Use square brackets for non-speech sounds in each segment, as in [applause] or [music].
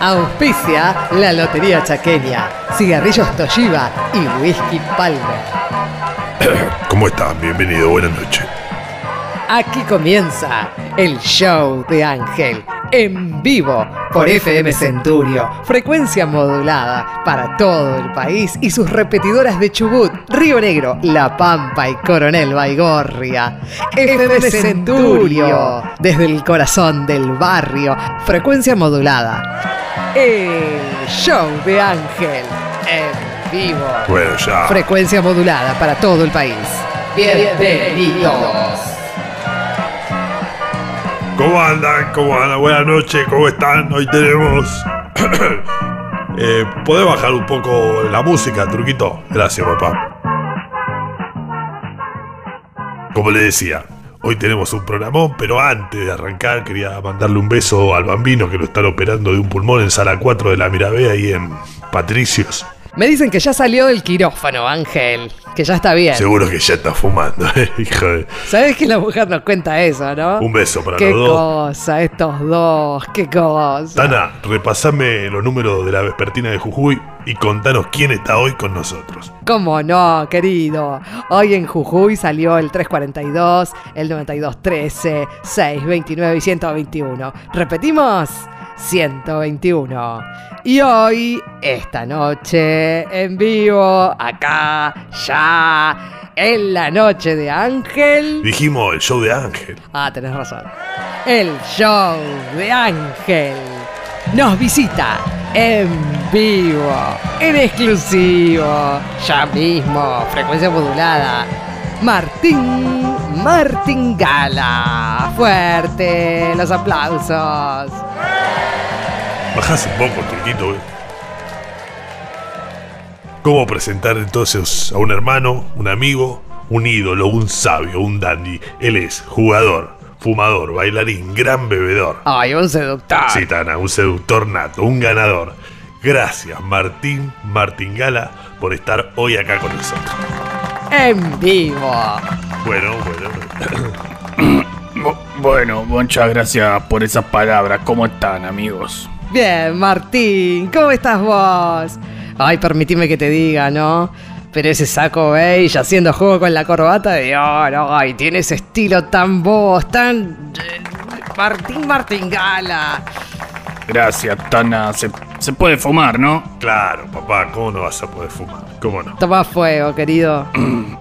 Auspicia la Lotería Chaqueña, Cigarrillos Toshiba y Whisky Palmer. [coughs] ¿Cómo están? Bienvenido, buenas noches. Aquí comienza el show de Ángel en vivo por FM Centurio, frecuencia modulada para todo el país y sus repetidoras de Chubut, Río Negro, La Pampa y Coronel Baigorria. FM Centurio, desde el corazón del barrio, frecuencia modulada. El show de Ángel en vivo. Bueno, ya. Frecuencia modulada para todo el país. Bienvenidos. ¿Cómo andan? ¿Cómo andan? Buenas noches, ¿cómo están? Hoy tenemos. [coughs] eh, ¿Podés bajar un poco la música, truquito? Gracias, papá. Como le decía, hoy tenemos un programón, pero antes de arrancar quería mandarle un beso al bambino que lo están operando de un pulmón en sala 4 de la Mirabea ahí en Patricios. Me dicen que ya salió del quirófano, Ángel. Que ya está bien. Seguro que ya está fumando, eh, [laughs] hijo de. ¿Sabes que la mujer nos cuenta eso, no? Un beso para Qué los dos. cosa, estos dos, qué cosa. Tana, repasame los números de la vespertina de Jujuy y contanos quién está hoy con nosotros. ¿Cómo no, querido? Hoy en Jujuy salió el 342, el 9213, 629 y 121. ¿Repetimos? 121. Y hoy, esta noche, en vivo, acá, ya, en la noche de Ángel. Dijimos el show de Ángel. Ah, tenés razón. El show de Ángel nos visita en vivo, en exclusivo, ya mismo, frecuencia modulada. Martín Martingala. Fuerte los aplausos. Bajás un poco, Turquito. eh. ¿Cómo presentar entonces a un hermano, un amigo, un ídolo, un sabio, un dandy? Él es jugador, fumador, bailarín, gran bebedor. Ay, un seductor. Sí, Tana, un seductor nato, un ganador. Gracias, Martín Martingala, por estar hoy acá con nosotros. En vivo. Bueno, bueno. [clears throat] Bu- Bueno, muchas gracias por esas palabras. ¿Cómo están, amigos? Bien, Martín, ¿cómo estás vos? Ay, permitime que te diga, ¿no? Pero ese saco beige haciendo juego con la corbata de oro, ay, tiene ese estilo tan vos, tan... eh, Martín Martingala. Gracias, Tana. Se, se puede fumar, ¿no? Claro, papá, ¿cómo no vas a poder fumar? ¿Cómo no? Toma fuego, querido. [clears throat]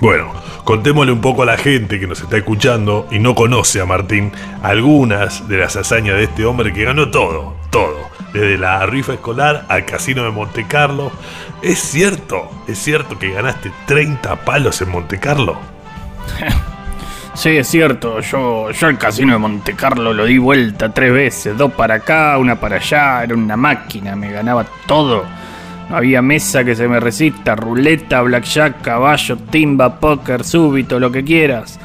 Bueno, contémosle un poco a la gente que nos está escuchando y no conoce a Martín algunas de las hazañas de este hombre que ganó todo, todo. Desde la rifa escolar al casino de Monte Carlo. ¿Es cierto? ¿Es cierto que ganaste 30 palos en Monte Carlo? [laughs] Sí, es cierto. Yo, yo el casino de Monte Carlo lo di vuelta tres veces. Dos para acá, una para allá. Era una máquina. Me ganaba todo. No había mesa que se me resista. Ruleta, blackjack, caballo, timba, póker, súbito, lo que quieras.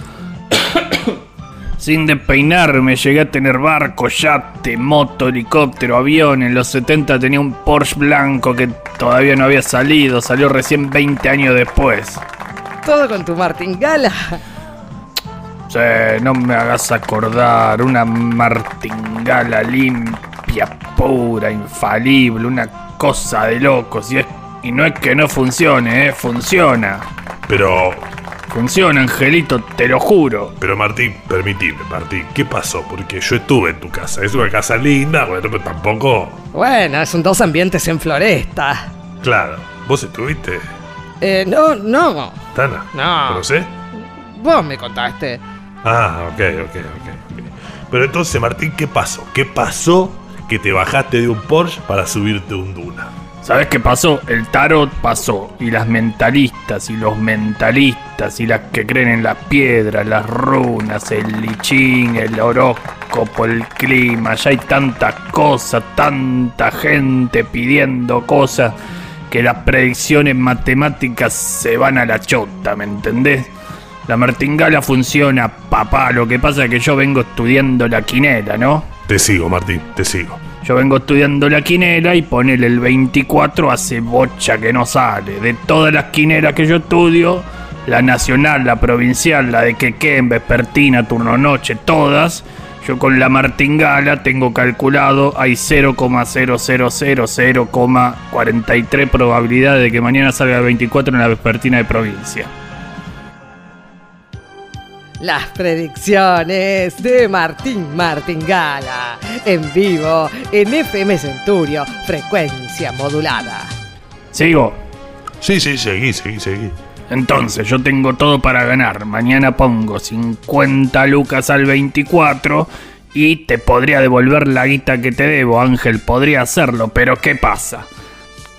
[coughs] Sin despeinarme llegué a tener barco, yate, moto, helicóptero, avión. En los 70 tenía un Porsche blanco que todavía no había salido. Salió recién 20 años después. Todo con tu Martingala. Sí, no me hagas acordar. Una martingala limpia, pura, infalible. Una cosa de locos. Y, es- y no es que no funcione, ¿eh? Funciona. Pero, Funciona, Angelito, te lo juro. pero Martín, permitime, Martín, ¿qué pasó? Porque yo estuve en tu casa. Es una casa linda, bueno, pero tampoco... Bueno, son dos ambientes en floresta. Claro, vos estuviste, Eh, no, no. Tana. No. ¿Conocés? Vos me contaste. Ah, ok, ok, ok. ok. Pero entonces, Martín, ¿qué pasó? ¿Qué pasó que te bajaste de un Porsche para subirte un Duna? ¿Sabes qué pasó? El tarot pasó. Y las mentalistas y los mentalistas y las que creen en las piedras, las runas, el lichín, el horóscopo, el clima. Ya hay tantas cosas, tanta gente pidiendo cosas que las predicciones matemáticas se van a la chota, ¿me entendés? La martingala funciona, papá. Lo que pasa es que yo vengo estudiando la quinela, ¿no? Te sigo, Martín, te sigo. Yo vengo estudiando la quinela y ponele el 24 hace bocha que no sale. De todas las quinelas que yo estudio, la nacional, la provincial, la de Quequén, vespertina, turno noche, todas, Yo con la martingala tengo calculado, hay 0,0000,43 probabilidad de que mañana salga 24 en la vespertina de provincia. Las predicciones de Martín Martingala en vivo en FM Centurio, frecuencia modulada. ¿Sigo? Sí, sí, seguí, seguí, seguí. Entonces, yo tengo todo para ganar. Mañana pongo 50 lucas al 24 y te podría devolver la guita que te debo, Ángel. Podría hacerlo, pero ¿qué pasa?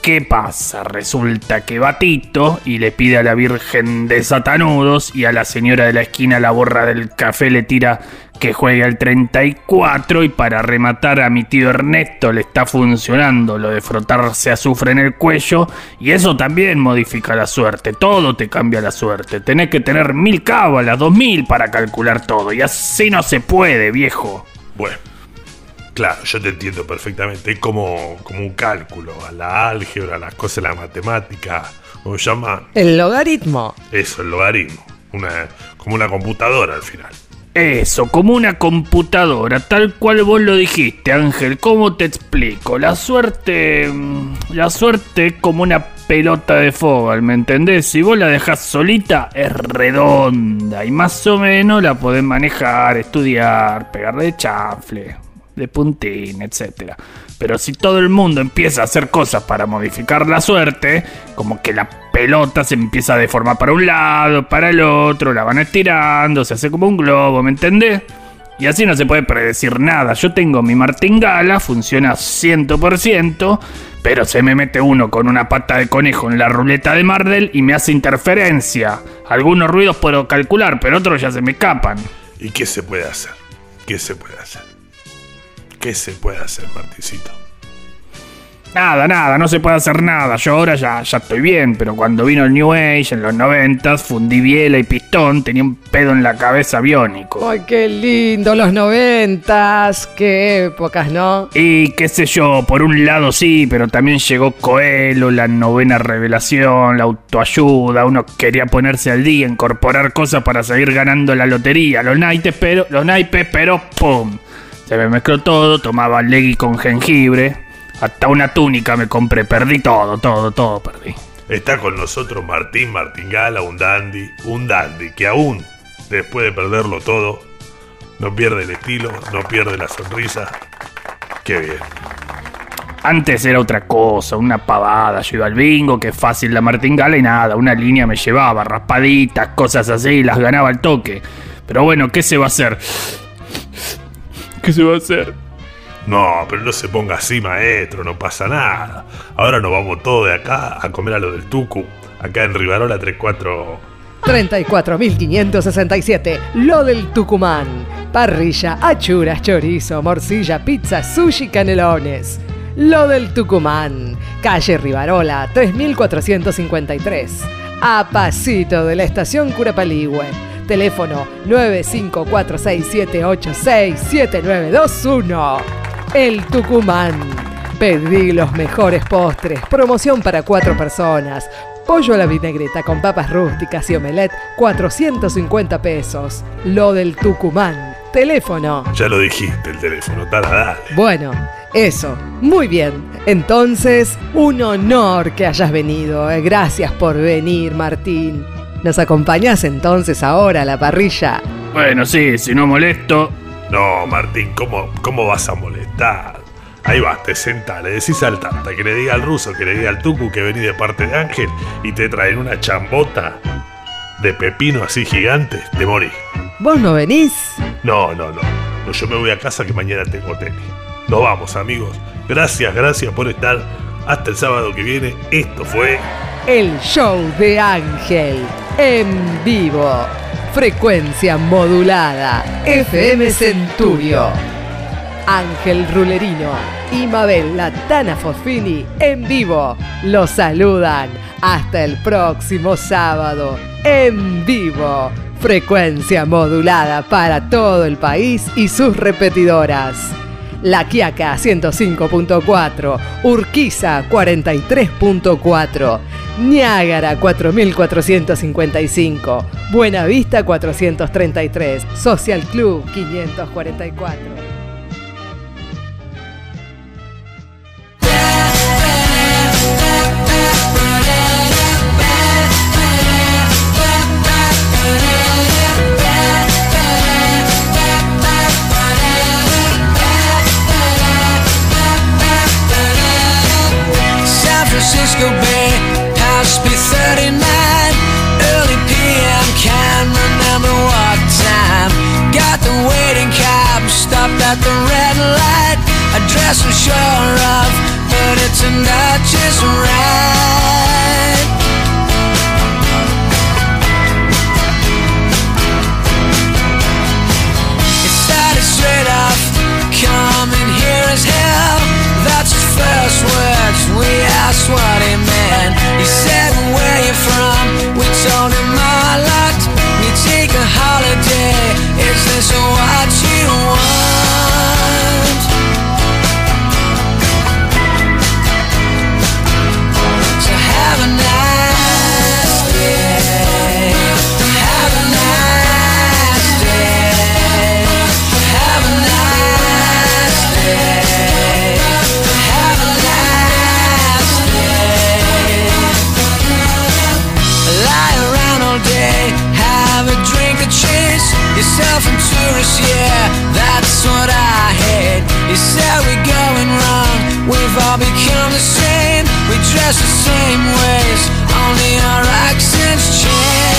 ¿Qué pasa? Resulta que va Tito y le pide a la Virgen de Satanudos y a la señora de la esquina la borra del café le tira que juegue al 34 y para rematar a mi tío Ernesto le está funcionando lo de frotarse azufre en el cuello y eso también modifica la suerte, todo te cambia la suerte, tenés que tener mil cábalas, dos mil para calcular todo y así no se puede, viejo. Bueno, claro, yo te entiendo perfectamente. Es como, como un cálculo, a la álgebra, a las cosas la matemática. ¿Cómo se llama? El logaritmo. Eso, el logaritmo. Una, como una computadora al final. Eso, como una computadora, tal cual vos lo dijiste, Ángel. ¿Cómo te explico? La suerte. mm, La suerte es como una pelota de fútbol, ¿me entendés? Si vos la dejás solita, es redonda y más o menos la podés manejar, estudiar, pegarle de chafle, de puntín, etc. Pero si todo el mundo empieza a hacer cosas para modificar la suerte, como que la pelota se empieza a deformar para un lado, para el otro, la van estirando, se hace como un globo, ¿me entendés? Y así no se puede predecir nada. Yo tengo mi martingala, funciona 100%, pero se me mete uno con una pata de conejo en la ruleta de Mardel y me hace interferencia. Algunos ruidos puedo calcular, pero otros ya se me escapan. ¿Y qué se puede hacer? ¿Qué se puede hacer? ¿Qué se puede hacer, Marticito? Nada, nada, no se puede hacer nada. Yo ahora ya, ya estoy bien, pero cuando vino el New Age en los 90 fundí biela y pistón, tenía un pedo en la cabeza biónico. ¡Ay, qué lindo! Los noventas. ¡Qué épocas, ¿no? Y qué sé yo, por un lado sí, pero también llegó Coelho, la novena revelación, la autoayuda, uno quería ponerse al día, incorporar cosas para seguir ganando la lotería, los naipes, pero, los naipes, pero ¡pum! Se me mezcló todo, tomaba legui con jengibre, hasta una túnica me compré, perdí todo, todo, todo perdí. Está con nosotros Martín Martingala, un dandy, un dandy que aún, después de perderlo todo, no pierde el estilo, no pierde la sonrisa. Qué bien. Antes era otra cosa, una pavada. Yo iba al bingo, que fácil la martingala y nada, una línea me llevaba, raspaditas, cosas así, las ganaba al toque. Pero bueno, ¿qué se va a hacer? ¿Qué se va a hacer? No, pero no se ponga así, maestro, no pasa nada. Ahora nos vamos todos de acá a comer a lo del Tucu, acá en Rivarola 34. 34.567. Lo del Tucumán. Parrilla, achuras, chorizo, morcilla, pizza, sushi, canelones. Lo del Tucumán. Calle Rivarola, 3453. A pasito de la estación Curapaligüe. Teléfono 95467867921. El Tucumán. Pedí los mejores postres. Promoción para cuatro personas. Pollo a la vinagreta con papas rústicas y omelette, 450 pesos. Lo del Tucumán. Teléfono. Ya lo dijiste, el teléfono, dale, dale. Bueno, eso. Muy bien. Entonces, un honor que hayas venido. Eh, Gracias por venir, Martín. ¿Nos acompañás entonces ahora a la parrilla? Bueno, sí, si no molesto. No, Martín, ¿cómo, cómo vas a molestar? Ahí vas, te sentás, le decís al tanta que le diga al ruso, que le diga al tucu que vení de parte de Ángel y te traen una chambota de pepino así gigante, te morís. ¿Vos no venís? No, no, no. No, Yo me voy a casa que mañana tengo tenis. Nos vamos, amigos. Gracias, gracias por estar. Hasta el sábado que viene. Esto fue. El show de Ángel. En vivo. Frecuencia modulada. FM Centurio. Ángel Rulerino y Mabel Latana Fosfini en vivo. Los saludan. Hasta el próximo sábado. En vivo. Frecuencia modulada para todo el país y sus repetidoras. La Quiaca 105.4, Urquiza 43.4, Niágara 4455, Buenavista 433, Social Club 544. Sure of, but it turned out just right. It started straight off, coming here as hell. That's his first words. We asked what he meant. He said, all day. Have a drink and chase yourself into us, yeah That's what I hate. You said we're going wrong We've all become the same. We dress the same ways Only our accents change.